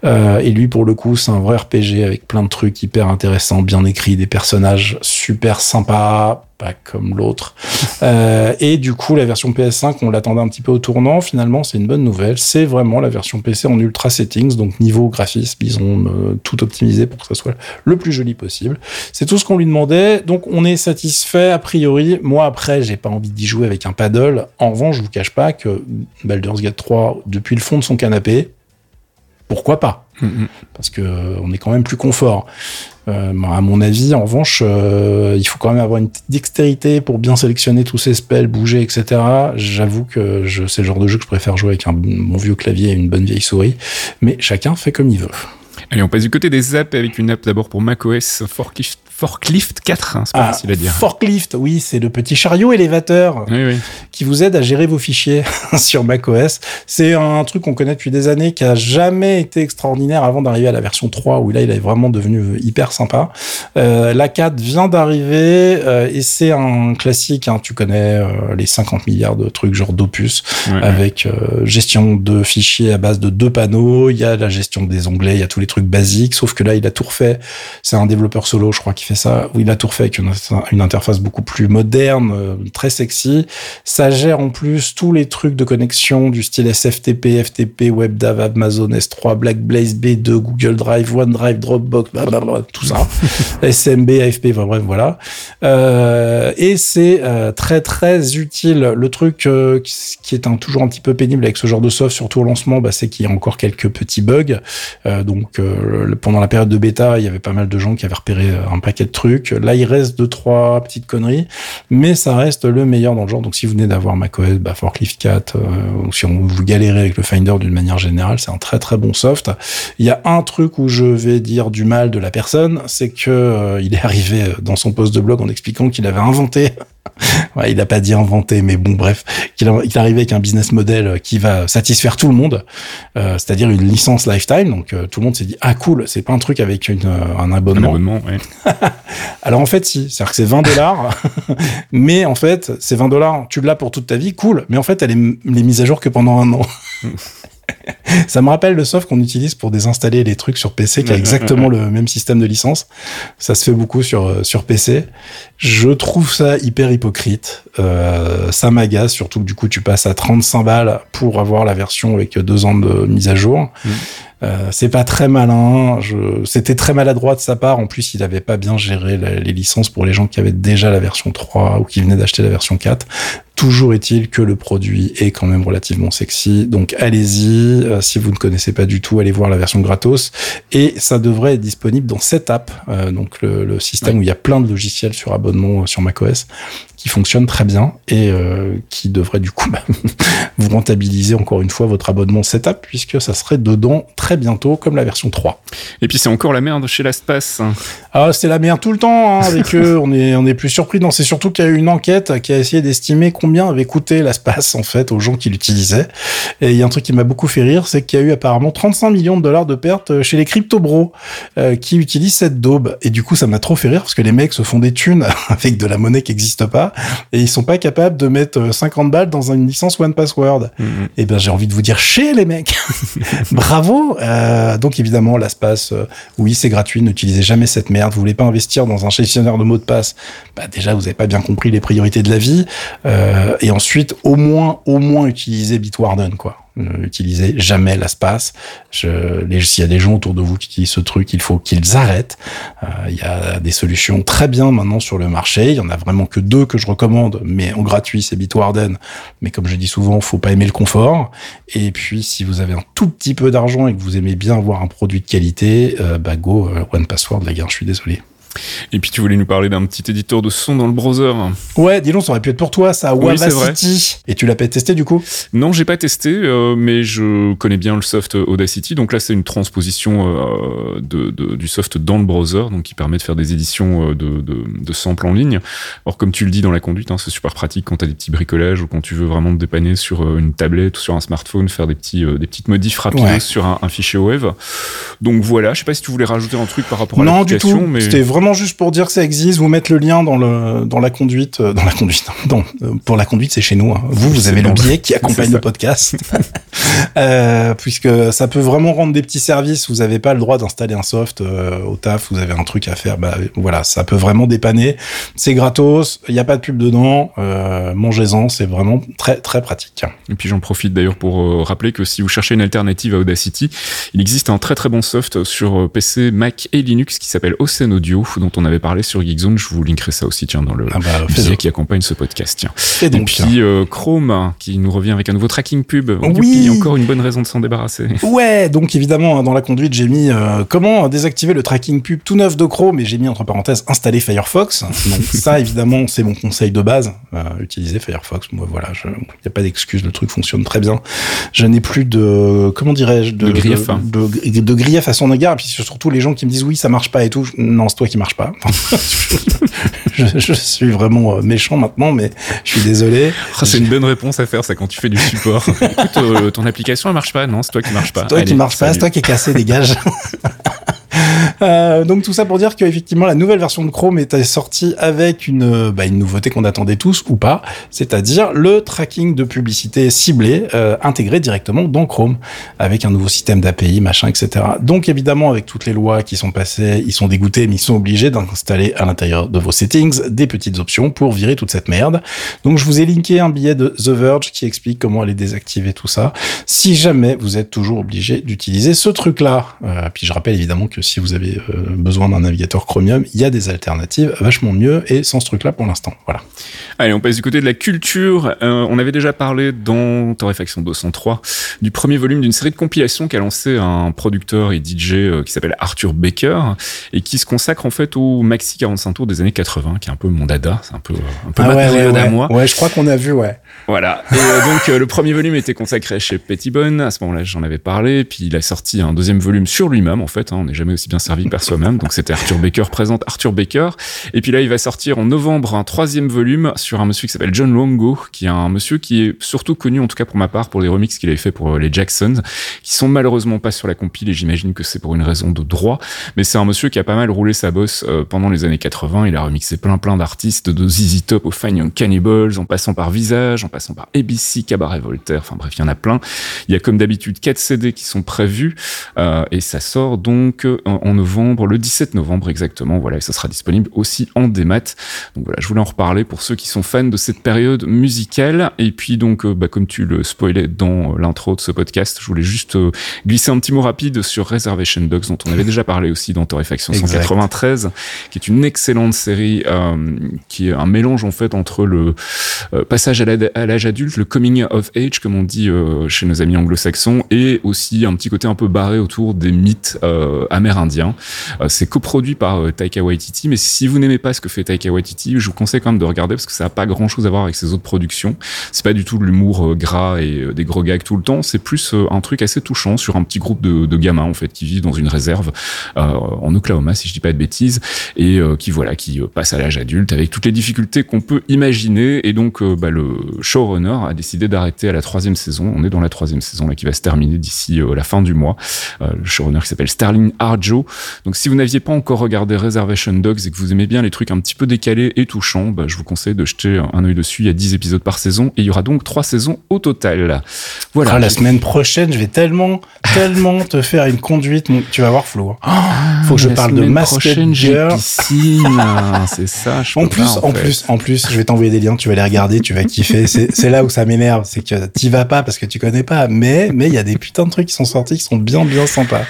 Euh, et lui, pour le coup, c'est un vrai RPG avec plein de trucs hyper intéressants, bien écrits, des personnages super sympas, pas comme l'autre. <laughs> Euh, et du coup, la version PS5, on l'attendait un petit peu au tournant. Finalement, c'est une bonne nouvelle. C'est vraiment la version PC en ultra settings, donc niveau graphisme, ils ont euh, tout optimisé pour que ça soit le plus joli possible. C'est tout ce qu'on lui demandait, donc on est satisfait a priori. Moi après, j'ai pas envie d'y jouer avec un paddle. En revanche, je vous cache pas que Baldur's Gate 3, depuis le fond de son canapé, pourquoi pas? Mhm. Parce que euh, on est quand même plus confort. Euh, à mon avis, en revanche, euh, il faut quand même avoir une dextérité pour bien sélectionner tous ces spells, bouger, etc. J'avoue que je, c'est le genre de jeu que je préfère jouer avec un bon vieux clavier et une bonne vieille souris. Mais chacun fait comme il veut. Allez, on passe du côté des apps avec une app d'abord pour macOS Forklift, Forklift 4, hein, c'est pas Ah, facile à dire. forklift, oui, c'est le petit chariot élévateur. Oui, oui. qui vous aide à gérer vos fichiers <laughs> sur macOS. C'est un truc qu'on connaît depuis des années qui a jamais été extraordinaire avant d'arriver à la version 3 où là il est vraiment devenu hyper sympa. Euh, la 4 vient d'arriver euh, et c'est un classique. hein. tu connais euh, les 50 milliards de trucs genre d'opus Ouais, avec gestion de fichiers à base de deux panneaux. Il y a la gestion des onglets, il y a tous les trucs basiques. Sauf que là il a tout refait. C'est un développeur solo, je crois, qui fait ça. Où il a tout refait avec une, une interface beaucoup plus moderne, euh, très sexy. Ça gère en plus tous les trucs de connexion du style SFTP, FTP, WebDAV, Amazon S3, Blackblaze, B2, Google Drive, OneDrive, Dropbox, blablabla, tout ça. <laughs> SMB, AFP, enfin, bref, voilà. Euh, et c'est euh, très très utile. Le truc euh, qui est un, toujours un petit peu pénible avec ce genre de soft, surtout au lancement, bah, c'est qu'il y a encore quelques petits bugs. Donc pendant la période de bêta, il y avait pas mal de gens qui avaient repéré euh, un paquet de trucs. Là, il reste deux trois petites conneries, mais ça reste le meilleur dans le genre. Donc si vous venez d'avoir macOS, bah, Forklift 4, euh, ou si on, vous galérez avec le Finder d'une manière générale, c'est un très très bon soft. Il y a un truc où je vais dire du mal de la personne, c'est que euh, il est arrivé euh, dans son post de blog en expliquant qu'il avait inventé <laughs> Ouais, il n'a pas dit inventé, mais bon, bref, qu'il est arrivé avec un business model qui va satisfaire tout le monde, euh, c'est-à-dire une licence lifetime. Donc euh, tout le monde s'est dit ah cool, c'est pas un truc avec une, euh, un Un abonnement. abonnement, ouais. <laughs> Alors en fait si, c'est-à-dire que c'est 20 dollars, <laughs> mais en fait c'est 20 dollars, tu l'as pour toute ta vie, cool. Mais en fait elle est, elle est mise à jour que pendant un an. Ça me rappelle le soft qu'on utilise pour désinstaller les trucs sur PC, qui a exactement le même système de licence. Ça se fait beaucoup sur euh, sur PC. Je trouve ça hyper hypocrite. Euh, ça m'agace, surtout que du coup tu passes à 35 balles pour avoir la version avec deux ans de mise à jour. Mm. Euh, c'est pas très malin. Je... C'était très maladroit de sa part. En plus, il avait pas bien géré la- les licences pour les gens qui avaient déjà la version 3 ou qui venaient d'acheter la version 4. Toujours est-il que le produit est quand même relativement sexy. Donc allez-y. Euh, si vous ne connaissez pas du tout, allez voir la version gratos. Et ça devrait être disponible dans cette app. Euh, donc le, système où il y a plein de logiciels sur abonnement euh, sur macOS qui fonctionne très bien et qui devrait du coup <laughs> bah, vous rentabiliser encore une fois votre abonnement setup puisque ça serait dedans très bientôt comme la version 3. Et puis c'est encore la merde chez l'Aspace. Ah, c'est la merde tout le temps hein, avec <laughs> eux, on est on est plus surpris non, c'est surtout qu'il y a eu une enquête qui a essayé d'estimer combien avait coûté l'Aspace en fait aux gens qui l'utilisaient. Et il y a un truc qui m'a beaucoup fait rire, c'est qu'il y a eu apparemment 35 millions de dollars de pertes chez les crypto bros euh, qui utilisent cette daube et du coup ça m'a trop fait rire parce que les mecs se font des thunes <laughs> avec de la monnaie qui n'existe pas et ils sont pas capables de mettre 50 euh, balles dans une licence One Password. Mm-hmm. Et eh ben j'ai envie de vous dire chez les mecs, <laughs> bravo. Euh, donc évidemment l'espace, euh, oui c'est gratuit, n'utilisez jamais cette merde. Vous voulez pas investir dans un gestionnaire de mots de passe, bah déjà vous avez pas bien compris les priorités de la vie. Et ensuite au moins au moins utilisez Bitwarden quoi n'utilisez jamais l'espace. S'il y a des gens autour de vous qui utilisent ce truc, il faut qu'ils arrêtent. Euh, il y a des solutions très bien maintenant sur le marché. Il y en a vraiment que deux que je recommande, mais en gratuit, c'est Bitwarden. Mais comme je dis souvent, faut pas aimer le confort. Et puis, si vous avez un tout petit peu d'argent et que vous aimez bien avoir un produit de qualité, euh, bah go, euh, One Password, les gars, je suis désolé. Et puis tu voulais nous parler d'un petit éditeur de son dans le browser. Ouais, dis donc, ça aurait pu être pour toi, ça, Audacity. Et tu l'as pas testé du coup? Non, j'ai pas testé, euh, mais je connais bien le soft Audacity. Donc là, c'est une transposition euh, de, du soft dans le browser, donc qui permet de faire des éditions euh, de, de, de samples en ligne. Alors comme tu le dis dans la conduite, hein, c'est super pratique quand tu as des petits bricolages ou quand tu veux vraiment te dépanner sur une tablette ou sur un smartphone, faire des petits des petites modifs rapides sur un, fichier web. Donc voilà, je sais pas si tu voulais rajouter un truc par rapport à l'application, mais c'était vraiment juste pour dire que ça existe, vous mettre le lien dans le dans la conduite, euh, dans la conduite. <laughs> Non, euh, pour la conduite, c'est chez nous. Hein. Vous, vous avez le billet qui <laughs> accompagne le podcast, <laughs> euh, puisque ça peut vraiment rendre des petits services. Vous n'avez pas le droit d'installer un soft au taf, vous avez un truc à faire. Bah voilà, ça peut vraiment dépanner. C'est gratos, il n'y a pas de pub dedans. Mangez-en, c'est vraiment très très pratique. Et puis j'en profite d'ailleurs pour rappeler que si vous cherchez une alternative à Audacity, il existe un très très bon soft sur PC, Mac et Linux qui s'appelle Ocean Audio dont on avait parlé sur Geekzone. Je vous linkerai ça aussi, tiens, dans le ah bah, qui accompagne ce podcast. Tiens. Et, puis euh, Chrome qui nous revient avec un nouveau tracking pub. Oui. encore une bonne raison de s'en débarrasser. Ouais, donc évidemment hein, dans la conduite j'ai mis euh, comment désactiver le tracking pub tout neuf de Chrome et j'ai mis entre parenthèses installer Firefox. Donc <laughs> ça évidemment c'est mon conseil de base. Euh, utiliser Firefox. Moi voilà, il n'y a pas d'excuse, le truc fonctionne très bien. Je n'ai plus de comment dirais-je de, de grief, de, de, grief à son égard. Et puis surtout les gens qui me disent oui ça marche pas et tout. Non c'est toi qui marche pas. <laughs> je, suis vraiment euh, méchant maintenant, mais je suis désolé. Ah, c'est une bonne réponse à faire, ça, quand tu fais du support. <laughs> Écoute, euh, ton application, elle marche pas. Non, c'est toi qui marche pas. C'est toi qui marche pas, c'est toi qui est cassé, dégage. <laughs> Euh, donc tout ça pour dire qu'effectivement la nouvelle version de Chrome est sortie avec une, bah, une nouveauté qu'on attendait tous ou pas, c'est-à-dire le tracking de publicité ciblée euh, intégré directement dans Chrome avec un nouveau système d'API, machin, etc. Donc évidemment avec toutes les lois qui sont passées, ils sont dégoûtés mais ils sont obligés d'installer à l'intérieur de vos settings des petites options pour virer toute cette merde. Donc je vous ai linké un billet de The Verge qui explique comment aller désactiver tout ça. Si jamais vous êtes toujours obligé d'utiliser ce truc-là, euh, puis je rappelle évidemment que si vous avez euh, besoin d'un navigateur Chromium, il y a des alternatives vachement mieux et sans ce truc-là pour l'instant. Voilà. Allez, on passe du côté de la culture. Euh, on avait déjà parlé dans Torréfaction 203 du premier volume d'une série de compilations qu'a lancé un producteur et DJ euh, qui s'appelle Arthur Baker et qui se consacre en fait au maxi 45 tours des années 80, qui est un peu mon dada, c'est un peu, un peu ah ma période à moi. Ouais, je crois qu'on a vu, ouais. Voilà. Et donc le premier volume était consacré chez Pettibone. À ce moment-là, j'en avais parlé. Puis il a sorti un deuxième volume sur lui-même. En fait, hein. on n'est jamais aussi bien servi par soi-même. Donc c'était Arthur Baker présente Arthur Baker. Et puis là, il va sortir en novembre un troisième volume sur un monsieur qui s'appelle John Longo, qui est un monsieur qui est surtout connu, en tout cas pour ma part, pour les remixes qu'il avait fait pour euh, les Jacksons, qui sont malheureusement pas sur la compile et j'imagine que c'est pour une raison de droit. Mais c'est un monsieur qui a pas mal roulé sa bosse euh, pendant les années 80. Il a remixé plein plein d'artistes, de ZZ Top aux Fine Young Cannibals, en passant par Visage, en passant par ABC, Cabaret Voltaire. Enfin bref, il y en a plein. Il y a comme d'habitude quatre CD qui sont prévus euh, et ça sort donc en novembre, le 17 novembre exactement. Voilà, et ça sera disponible aussi en démat. Donc voilà, je voulais en reparler pour ceux qui sont fans de cette période musicale. Et puis donc, bah, comme tu le spoilais dans l'intro de ce podcast, je voulais juste glisser un petit mot rapide sur Reservation Dogs, dont on avait déjà parlé aussi dans Torréfaction 193, qui est une excellente série qui est un mélange en fait entre le passage à l'âge adulte, le coming of age, comme on dit chez nos amis anglo-saxons, et aussi un petit côté un peu barré autour des mythes euh, amérindiens. Euh, c'est coproduit par euh, Taika Waititi, mais si vous n'aimez pas ce que fait Taika Waititi, je vous conseille quand même de regarder parce que ça n'a pas grand chose à voir avec ses autres productions. C'est pas du tout de l'humour gras et des gros gags tout le temps, c'est plus un truc assez touchant sur un petit groupe de, gamins en fait qui vivent dans une réserve en Oklahoma, si je dis pas de bêtises, et qui voilà, qui passent à l'âge adulte avec toutes les difficultés qu'on peut imaginer. Et donc, bah, le showrunner a décidé d'arrêter à la troisième saison. On est dans la troisième saison là qui va se terminer d'ici la fin du mois. le showrunner qui s'appelle Sterling Arjo. Donc si vous n'aviez pas encore regardé Reservation Dogs et que vous aimez bien les trucs un petit peu décalés et touchants, bah, je vous conseille de jeter un œil dessus. Il y a 10 épisodes par saison et il y aura donc 3 saisons au total. Voilà. Ah, la semaine prochaine, je vais tellement, tellement te faire une conduite. Tu vas voir Flo. Oh, faut que je parle de Masked Girl. <laughs> c'est ça. Je en plus, en, en plus, en plus, je vais t'envoyer des liens. Tu vas les regarder. Tu vas kiffer. C'est là où ça m'énerve. C'est que t'y vas pas parce que tu connais pas. Mais, mais il y a des putains de trucs qui sont sortis qui sont bien, bien sympas.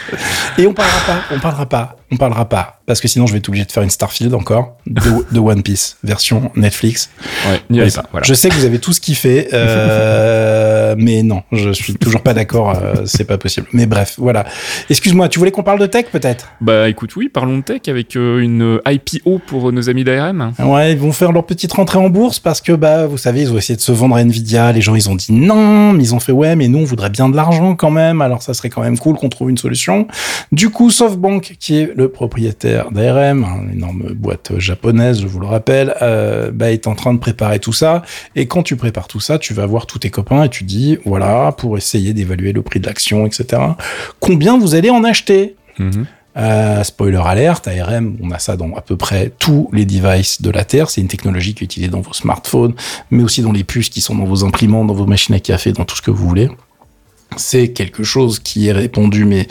Et on parlera pas, on parlera pas, on parlera pas, parce que sinon je vais être obligé de faire une Starfield encore de, One Piece version Netflix. Ouais, n'y allez pas. Voilà. Je sais que vous avez tous kiffé, euh, <laughs> mais non, je suis toujours pas d'accord. Euh, c'est pas possible. Mais bref, voilà. Excuse-moi, tu voulais qu'on parle de tech peut-être? Bah écoute, oui, parlons de tech avec euh, une IPO pour nos amis d'ARM. Ouais, ils vont faire leur petite rentrée en bourse parce que bah vous savez, ils ont essayé de se vendre à Nvidia. Les gens ils ont dit non, mais ils ont fait ouais, mais nous on voudrait bien de l'argent quand même. Alors ça serait quand même cool qu'on trouve une solution. Du coup, SoftBank, qui est le propriétaire d'ARM, une énorme boîte japonaise, je vous le rappelle, euh, bah, est en train de préparer tout ça. Et quand tu prépares tout ça, tu vas voir tous tes copains et tu dis, voilà, pour essayer d'évaluer le prix de l'action, etc., combien vous allez en acheter mhm. euh, spoiler alerte, ARM, on a ça dans à peu près tous les devices de la Terre. C'est une technologie qui est utilisée dans vos smartphones, mais aussi dans les puces qui sont dans vos imprimantes, dans vos machines à café, dans tout ce que vous voulez c'est quelque chose qui est répondu, mais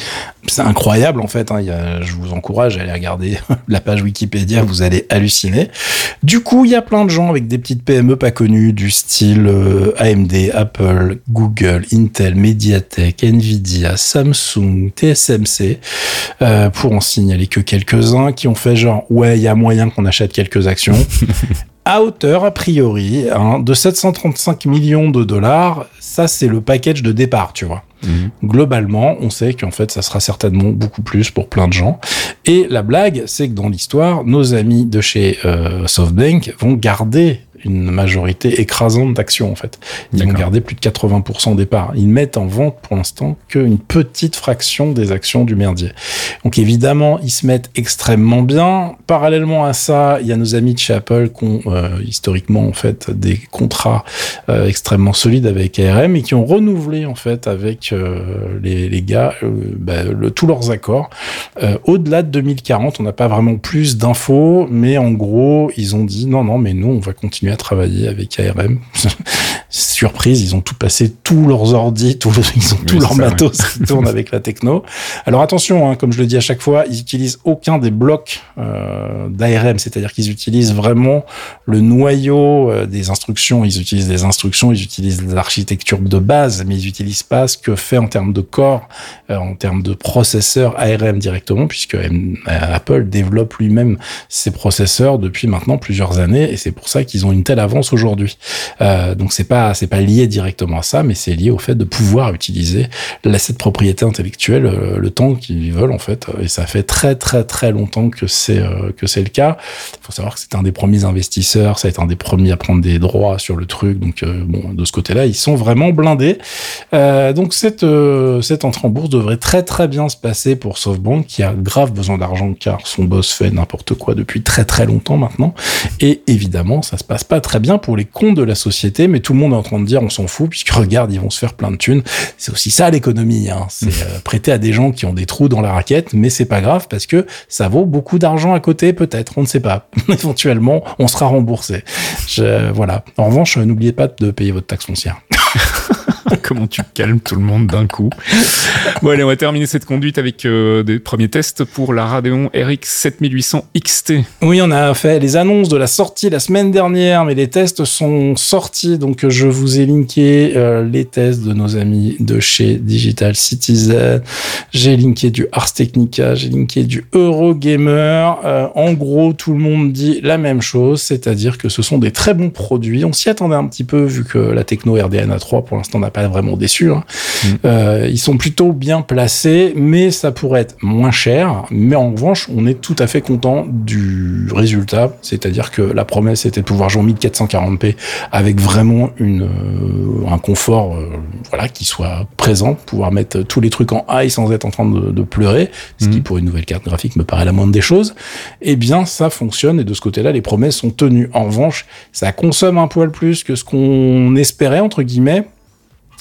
c'est incroyable en fait. Hein. je vous encourage à aller regarder <laughs> la page Wikipédia, vous allez halluciner. Du coup, il y a plein de gens avec des petites PME pas connues du style euh, AMD, Apple, Google, Intel, Mediatek, Nvidia, Samsung, TSMC, euh, pour en signaler que quelques-uns qui ont fait genre ouais, il y a moyen qu'on achète quelques actions. <laughs> à hauteur, a priori, hein, de 735 millions de dollars. Ça, c'est le package de départ, tu vois. Mhm. Globalement, on sait qu'en fait, ça sera certainement beaucoup plus pour plein de gens. Et la blague, c'est que dans l'histoire, nos amis de chez euh, SoftBank vont garder une majorité écrasante d'actions en fait. Ils vont garder plus de 80% des parts. Ils mettent en vente pour l'instant qu'une petite fraction des actions du merdier. Donc évidemment, ils se mettent extrêmement bien. Parallèlement à ça, il y a nos amis de chez Apple qui ont euh, historiquement en fait des contrats euh, extrêmement solides avec ARM et qui ont renouvelé en fait avec euh, les, les, gars bah, le, tous leurs accords. Au-delà de 2040, on n'a pas vraiment plus d'infos, mais en gros, ils ont dit non non, mais nous on va continuer à travailler avec ARM. <laughs> Surprise, ils ont tout passé, tous leurs ordi, <laughs> tous ils ont tous leurs matos qui tournent avec la techno. Alors attention, hein, comme je le dis à chaque fois, ils utilisent aucun des blocs euh, d'ARM, c'est-à-dire qu'ils utilisent vraiment le noyau euh, des instructions. Ils utilisent des instructions, ils utilisent l'architecture de base, mais ils n'utilisent pas ce que fait en termes de corps, euh, en termes de processeurs ARM directement, puisque Apple développe lui-même ses processeurs depuis maintenant plusieurs années, et c'est pour ça qu'ils ont une telle avance aujourd'hui. Donc c'est pas c'est pas lié directement à ça, mais c'est lié au fait de pouvoir utiliser cette propriété intellectuelle euh, le temps qu'ils veulent en fait. Et ça fait très très très longtemps que c'est euh, que c'est le cas. Il faut savoir que c'est un des premiers investisseurs, ça a été un des premiers à prendre des droits sur le truc. Donc bon de ce côté-là, ils sont vraiment blindés. donc cette cette entrée en bourse devrait très très bien se passer pour SoftBank qui a grave besoin d'argent car son boss fait n'importe quoi depuis très très longtemps maintenant. Et évidemment, ça se passe pas très bien pour les comptes de la société, mais tout le monde est en train de dire on s'en fout, puisque <laughs> regarde, ils vont se faire plein de thunes. C'est aussi ça l'économie, hein. c'est euh, prêter à des gens qui ont des trous dans la raquette, mais c'est pas grave parce que ça vaut beaucoup d'argent à côté, peut-être, on ne sait pas. <laughs> Éventuellement, on sera remboursé. Je, voilà. En revanche, n'oubliez pas de payer votre taxe foncière. <laughs> <laughs> Comment tu calmes tout le monde d'un coup. Bon allez, on va terminer cette conduite avec euh, des premiers tests pour la Radeon RX 7800 XT. Oui, on a fait les annonces de la sortie la semaine dernière, mais les tests sont sortis, donc je vous ai linké euh, les tests de nos amis de chez Digital Citizen. J'ai linké du Ars Technica, j'ai linké du Eurogamer. Euh, en gros, tout le monde dit la même chose, c'est-à-dire que ce sont des très bons produits. On s'y attendait un petit peu vu que la techno RDNA 3 pour l'instant n'a pas vraiment déçu. Hein. Mm. Euh, ils sont plutôt bien placés, mais ça pourrait être moins cher. Mais en revanche, on est tout à fait content du résultat, c'est-à-dire que la promesse était de pouvoir jouer en 1440p avec vraiment une, euh, un confort euh, voilà, qui soit présent, pouvoir mettre tous les trucs en high sans être en train de, de pleurer, ce qui Mhm. pour une nouvelle carte graphique me paraît la moindre des choses. Eh bien, ça fonctionne et de ce côté-là, les promesses sont tenues. En revanche, ça consomme un poil plus que ce qu'on espérait, entre guillemets.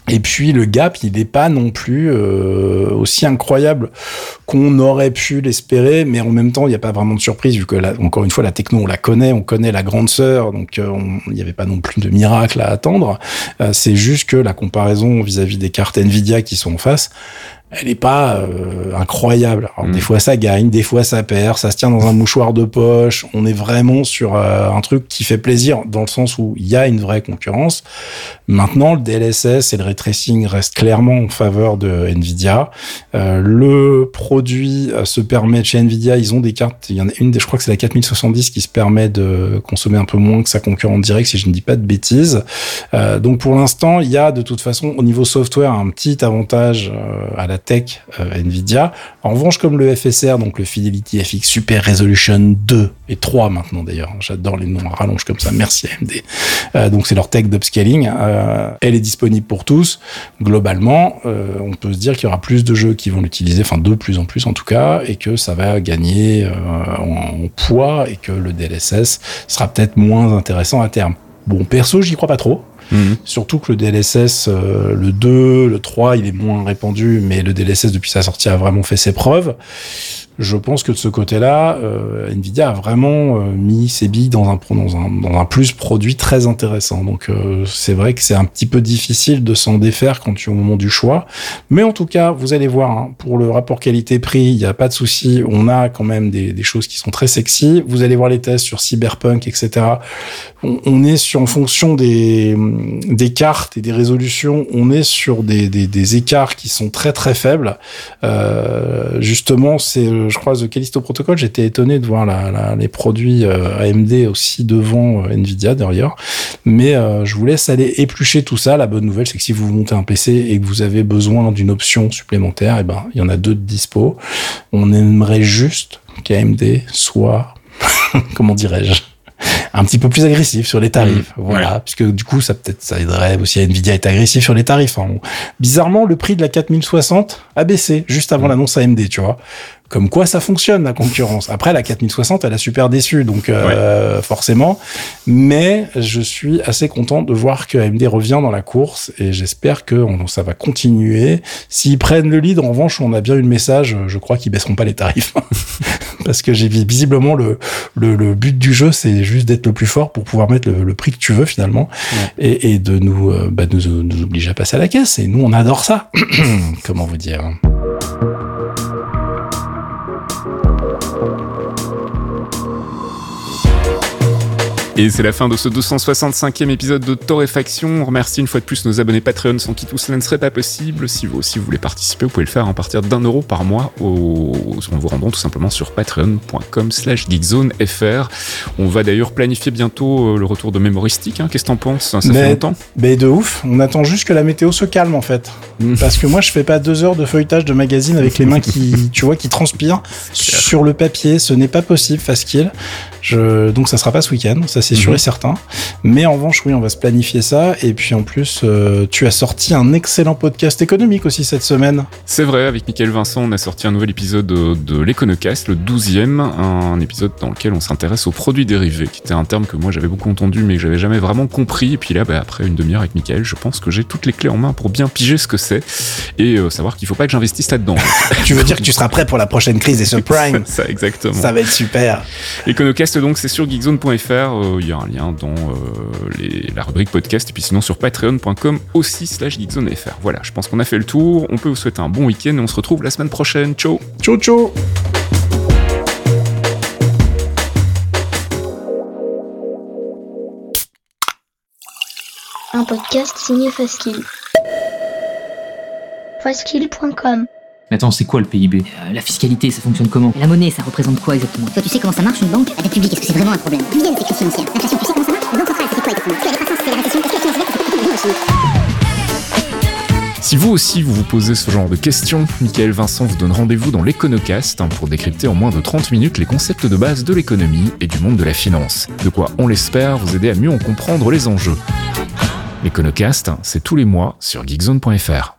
Et puis le gap, il n'est pas non plus euh, aussi incroyable qu'on aurait pu l'espérer, mais en même temps, il n'y a pas vraiment de surprise vu que encore une fois, la techno, on la connaît, on connaît la grande sœur, donc euh, il n'y avait pas non plus de miracle à attendre. Euh, C'est juste que la comparaison vis-à-vis des cartes Nvidia qui sont en face, elle n'est pas euh, incroyable. Alors, Mm. Des fois ça gagne, des fois ça perd, ça se tient dans un mouchoir de poche. On est vraiment sur euh, un truc qui fait plaisir dans le sens où il y a une vraie concurrence. Maintenant, le DLSS et le ray tracing restent clairement en faveur de Nvidia. Euh, le produit euh, se permet chez Nvidia, ils ont des cartes. Il y en a une, des- je crois que c'est la 4070 qui se permet de consommer un peu moins que sa concurrente directe, si je ne dis pas de bêtises. Euh, donc pour l'instant, il y a de toute façon au niveau software un petit avantage euh, à la tech euh, Nvidia. En revanche, comme le FSR, donc le Fidelity FX Super Resolution 2 et 3 maintenant d'ailleurs, j'adore les noms à rallonge comme ça, merci AMD. Euh, donc c'est leur tech d'upscaling. Euh, elle est disponible pour tous. Globalement, on peut se dire qu'il y aura plus de jeux qui vont l'utiliser, enfin de plus en plus en tout cas, et que ça va gagner en poids et que le DLSS sera peut-être moins intéressant à terme. Bon, perso, j'y crois pas trop. Mhm. Surtout que le DLSS, euh, le 2, le 3, il est moins répandu, mais le DLSS depuis sa sortie a vraiment fait ses preuves. Je pense que de ce côté-là, euh, Nvidia a vraiment euh, mis ses billes dans un, dans un, plus produit très intéressant. Donc euh, c'est vrai que c'est un petit peu difficile de s'en défaire quand tu es au moment du choix. Mais en tout cas, vous allez voir, hein, pour le rapport qualité-prix, il n'y a pas de souci. On a quand même des, choses qui sont très sexy. Vous allez voir les tests sur Cyberpunk, etc. On, est sur, en fonction des, des cartes et des résolutions, on est sur des, des, des écarts qui sont très très faibles. Justement, c'est, je crois, The Callisto Protocol. J'étais étonné de voir la, la- les produits euh, AMD aussi devant euh, Nvidia derrière. Mais euh, je vous laisse aller éplucher tout ça. La bonne nouvelle, c'est que si vous montez un PC et que vous avez besoin d'une option supplémentaire, et ben, il y en a deux de dispo. On aimerait juste qu'AMD soit, <laughs> comment dirais-je, un petit peu plus agressif sur les tarifs. Mmh, voilà, puisque du coup, ça peut-être ça aiderait aussi à Nvidia à être agressif sur les tarifs. hein. Bizarrement, le prix de la 4060 a baissé juste avant l'annonce AMD, tu vois. Comme quoi ça fonctionne la concurrence. Après la 4060, elle a super déçu, donc euh, forcément. Mais je suis assez content de voir que AMD revient dans la course et j'espère que on- ça va continuer. S'ils prennent le lead, en revanche, on a bien eu le message. Je crois qu'ils baisseront pas les tarifs <laughs> parce que j'ai visiblement le, le le but du jeu, c'est juste d'être le plus fort pour pouvoir mettre le, le prix que tu veux finalement et, et de nous euh, bah, nous, nous obliger à passer à la caisse. Et nous, on adore ça. <clears throat> Comment vous dire Et c'est la fin de ce 265e épisode de Torréfaction. On remercie une fois de plus nos abonnés Patreon sans qui tout cela ne serait pas possible. Si vous aussi voulez participer, vous pouvez le faire à partir d'un euro par mois au... en vous rendant tout simplement sur patreon.com slash geekzonefr. On va d'ailleurs planifier bientôt euh, le retour de Mémoristique. hein. Qu'est-ce que t'en penses? Ça Mais- fait longtemps Mais de ouf, on attend juste que la météo se calme en fait. Mm. Parce que moi je fais pas deux heures de feuilletage de magazine avec les mains qui, <laughs> tu vois, qui transpirent sur le papier. Ce n'est pas possible, Faskill. Je... Donc ça sera pas ce week-end, ça c'est sûr Mhm. et certain. Mais en revanche, oui, on va se planifier ça. Et puis en plus, euh, tu as sorti un excellent podcast économique aussi cette semaine. C'est vrai, avec Michael Vincent, on a sorti un nouvel épisode de, de l'Econocast, le 12e, un épisode dans lequel on s'intéresse aux produits dérivés, qui était un terme que moi j'avais beaucoup entendu mais que j'avais jamais vraiment compris. Et puis là, bah, après une demi-heure avec Michael, je pense que j'ai toutes les clés en main pour bien piger ce que c'est et euh, savoir qu'il faut pas que j'investisse là-dedans. <laughs> tu veux dire que tu seras prêt pour la prochaine crise des <laughs> subprimes ça, exactement. Ça va être super. Econocast, donc, c'est sur geekzone.fr. euh, il y a un lien dans la rubrique podcast, et puis sinon sur patreon.com aussi slash geekzonefr. Voilà, je pense qu'on a fait le tour, on peut vous souhaiter un bon week-end, et on se retrouve la semaine prochaine. Ciao Ciao ciao Un podcast signé Faskill. Faskill.com Mais attends, c'est quoi le PIB Euh, la fiscalité, ça fonctionne comment? La monnaie, ça représente quoi exactement? Toi, tu sais comment ça marche une banque? La dette publique, est-ce que c'est vraiment un problème? D'où vient financière L'inflation, tu sais comment ça marche? La banque centrale, c'est quoi exactement? Est-ce que la décroissance, c'est la récession Est-ce que la finance verte, c'est pas Si vous aussi vous vous posez ce genre de questions, Michael Vincent vous donne rendez-vous dans l'Econocast pour décrypter en moins de 30 minutes les concepts de base de l'économie et du monde de la finance. De quoi, on l'espère, vous aider à mieux en comprendre les enjeux. L'Econocast, c'est tous les mois sur geekzone.fr.